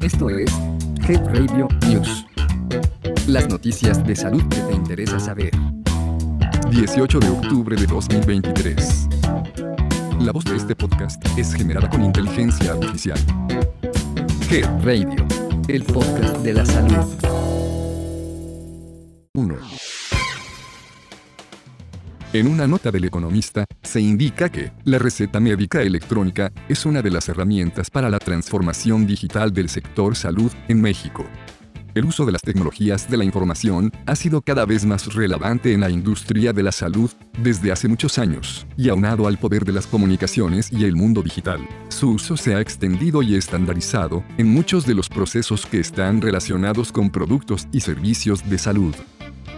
Esto es Head Radio News. Las noticias de salud que te interesa saber. 18 de octubre de 2023. La voz de este podcast es generada con inteligencia artificial. Head Radio, el podcast de la salud. 1. En una nota del economista, se indica que la receta médica electrónica es una de las herramientas para la transformación digital del sector salud en México. El uso de las tecnologías de la información ha sido cada vez más relevante en la industria de la salud desde hace muchos años, y aunado al poder de las comunicaciones y el mundo digital, su uso se ha extendido y estandarizado en muchos de los procesos que están relacionados con productos y servicios de salud.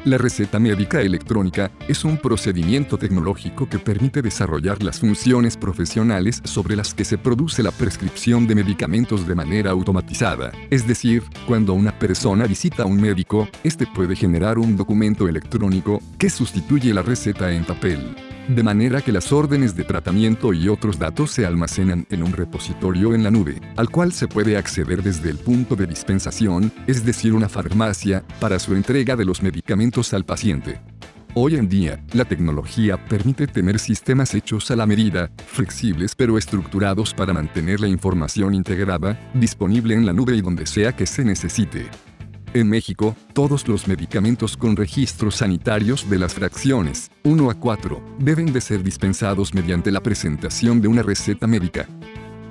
La receta médica electrónica es un procedimiento tecnológico que permite desarrollar las funciones profesionales sobre las que se produce la prescripción de medicamentos de manera automatizada. Es decir, cuando una persona visita a un médico, este puede generar un documento electrónico que sustituye la receta en papel de manera que las órdenes de tratamiento y otros datos se almacenan en un repositorio en la nube, al cual se puede acceder desde el punto de dispensación, es decir, una farmacia, para su entrega de los medicamentos al paciente. Hoy en día, la tecnología permite tener sistemas hechos a la medida, flexibles pero estructurados para mantener la información integrada, disponible en la nube y donde sea que se necesite. En México, todos los medicamentos con registros sanitarios de las fracciones 1 a 4 deben de ser dispensados mediante la presentación de una receta médica.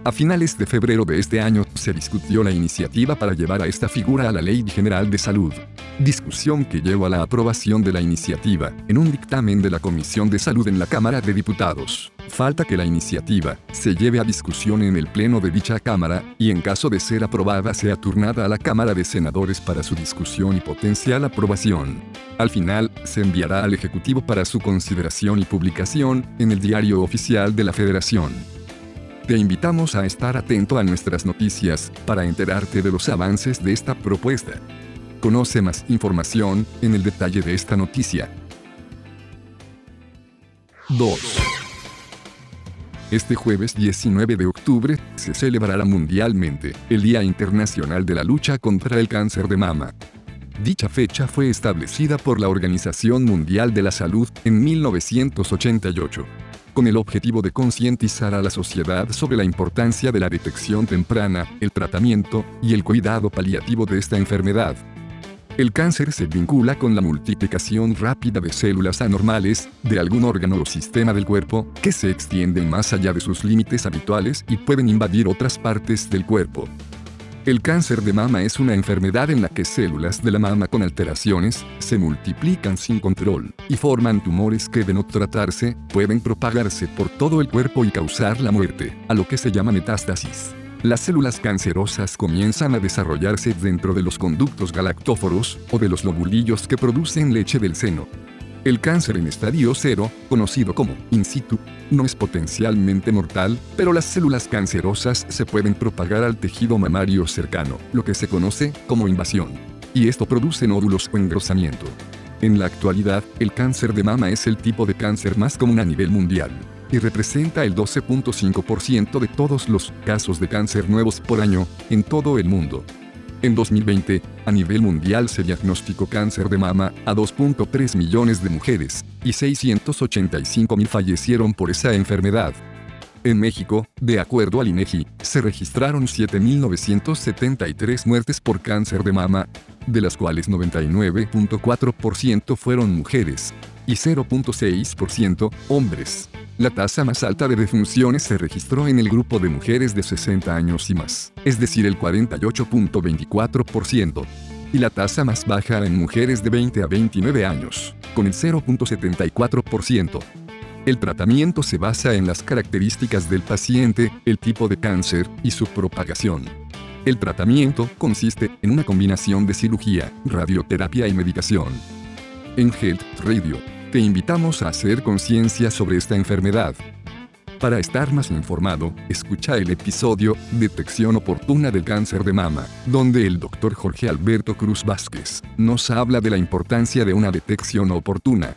A finales de febrero de este año se discutió la iniciativa para llevar a esta figura a la Ley General de Salud. Discusión que llevó a la aprobación de la iniciativa en un dictamen de la Comisión de Salud en la Cámara de Diputados. Falta que la iniciativa se lleve a discusión en el Pleno de dicha Cámara y en caso de ser aprobada sea turnada a la Cámara de Senadores para su discusión y potencial aprobación. Al final, se enviará al Ejecutivo para su consideración y publicación en el Diario Oficial de la Federación. Te invitamos a estar atento a nuestras noticias para enterarte de los avances de esta propuesta. Conoce más información en el detalle de esta noticia. 2. Este jueves 19 de octubre se celebrará mundialmente el Día Internacional de la Lucha contra el Cáncer de Mama. Dicha fecha fue establecida por la Organización Mundial de la Salud en 1988 con el objetivo de concientizar a la sociedad sobre la importancia de la detección temprana, el tratamiento y el cuidado paliativo de esta enfermedad. El cáncer se vincula con la multiplicación rápida de células anormales de algún órgano o sistema del cuerpo que se extienden más allá de sus límites habituales y pueden invadir otras partes del cuerpo. El cáncer de mama es una enfermedad en la que células de la mama con alteraciones se multiplican sin control y forman tumores que de no tratarse pueden propagarse por todo el cuerpo y causar la muerte, a lo que se llama metástasis. Las células cancerosas comienzan a desarrollarse dentro de los conductos galactóforos o de los lobulillos que producen leche del seno. El cáncer en estadio cero, conocido como in situ, no es potencialmente mortal, pero las células cancerosas se pueden propagar al tejido mamario cercano, lo que se conoce como invasión. Y esto produce nódulos o engrosamiento. En la actualidad, el cáncer de mama es el tipo de cáncer más común a nivel mundial y representa el 12.5% de todos los casos de cáncer nuevos por año en todo el mundo. En 2020, a nivel mundial se diagnosticó cáncer de mama a 2.3 millones de mujeres, y 685 mil fallecieron por esa enfermedad. En México, de acuerdo al INEGI, se registraron 7.973 muertes por cáncer de mama, de las cuales 99.4% fueron mujeres y 0.6% hombres. La tasa más alta de defunciones se registró en el grupo de mujeres de 60 años y más, es decir, el 48.24%, y la tasa más baja en mujeres de 20 a 29 años, con el 0.74%. El tratamiento se basa en las características del paciente, el tipo de cáncer y su propagación. El tratamiento consiste en una combinación de cirugía, radioterapia y medicación. En Health Radio te invitamos a hacer conciencia sobre esta enfermedad. Para estar más informado, escucha el episodio Detección oportuna del cáncer de mama, donde el doctor Jorge Alberto Cruz Vázquez nos habla de la importancia de una detección oportuna.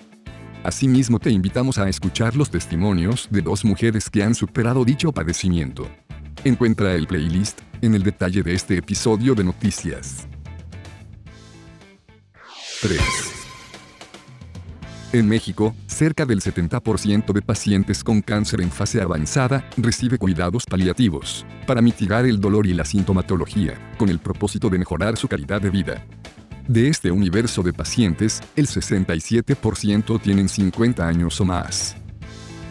Asimismo te invitamos a escuchar los testimonios de dos mujeres que han superado dicho padecimiento. Encuentra el playlist en el detalle de este episodio de noticias. 3. En México, cerca del 70% de pacientes con cáncer en fase avanzada recibe cuidados paliativos para mitigar el dolor y la sintomatología, con el propósito de mejorar su calidad de vida. De este universo de pacientes, el 67% tienen 50 años o más.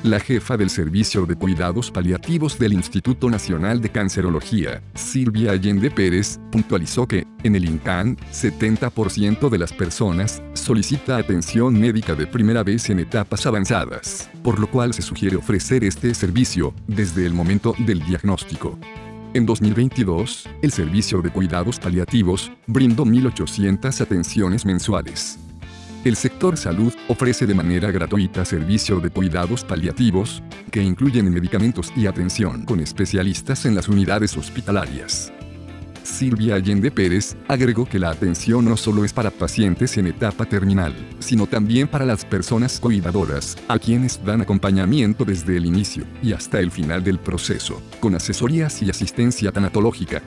La jefa del Servicio de Cuidados Paliativos del Instituto Nacional de Cancerología, Silvia Allende Pérez, puntualizó que, en el INCAN, 70% de las personas solicita atención médica de primera vez en etapas avanzadas, por lo cual se sugiere ofrecer este servicio desde el momento del diagnóstico. En 2022, el Servicio de Cuidados Paliativos brindó 1.800 atenciones mensuales. El sector salud ofrece de manera gratuita servicio de cuidados paliativos, que incluyen medicamentos y atención con especialistas en las unidades hospitalarias. Silvia Allende Pérez, agregó que la atención no solo es para pacientes en etapa terminal, sino también para las personas cuidadoras, a quienes dan acompañamiento desde el inicio y hasta el final del proceso, con asesorías y asistencia tanatológica.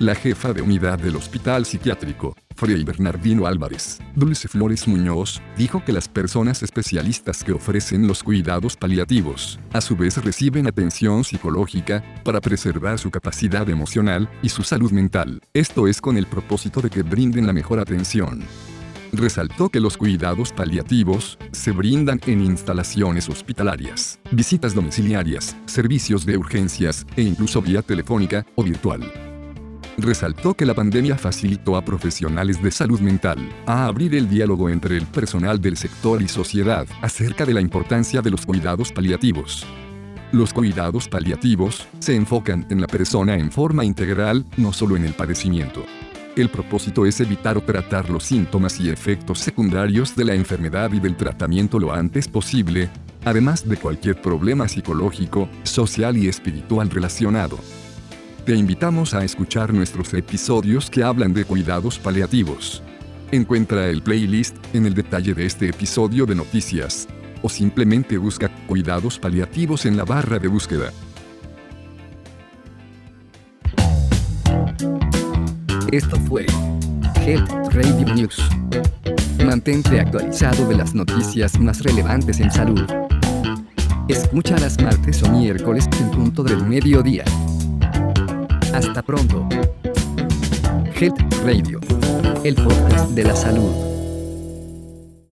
La jefa de unidad del Hospital Psiquiátrico, Frei Bernardino Álvarez, Dulce Flores Muñoz, dijo que las personas especialistas que ofrecen los cuidados paliativos, a su vez reciben atención psicológica, para preservar su capacidad emocional y su salud mental. Esto es con el propósito de que brinden la mejor atención. Resaltó que los cuidados paliativos se brindan en instalaciones hospitalarias, visitas domiciliarias, servicios de urgencias e incluso vía telefónica o virtual resaltó que la pandemia facilitó a profesionales de salud mental a abrir el diálogo entre el personal del sector y sociedad acerca de la importancia de los cuidados paliativos. Los cuidados paliativos se enfocan en la persona en forma integral, no solo en el padecimiento. El propósito es evitar o tratar los síntomas y efectos secundarios de la enfermedad y del tratamiento lo antes posible, además de cualquier problema psicológico, social y espiritual relacionado. Te invitamos a escuchar nuestros episodios que hablan de cuidados paliativos. Encuentra el playlist en el detalle de este episodio de noticias. O simplemente busca cuidados paliativos en la barra de búsqueda. Esto fue Health Radio News. Mantente actualizado de las noticias más relevantes en salud. Escúchalas martes o miércoles en punto del mediodía. Hasta pronto. Health Radio, el podcast de la salud.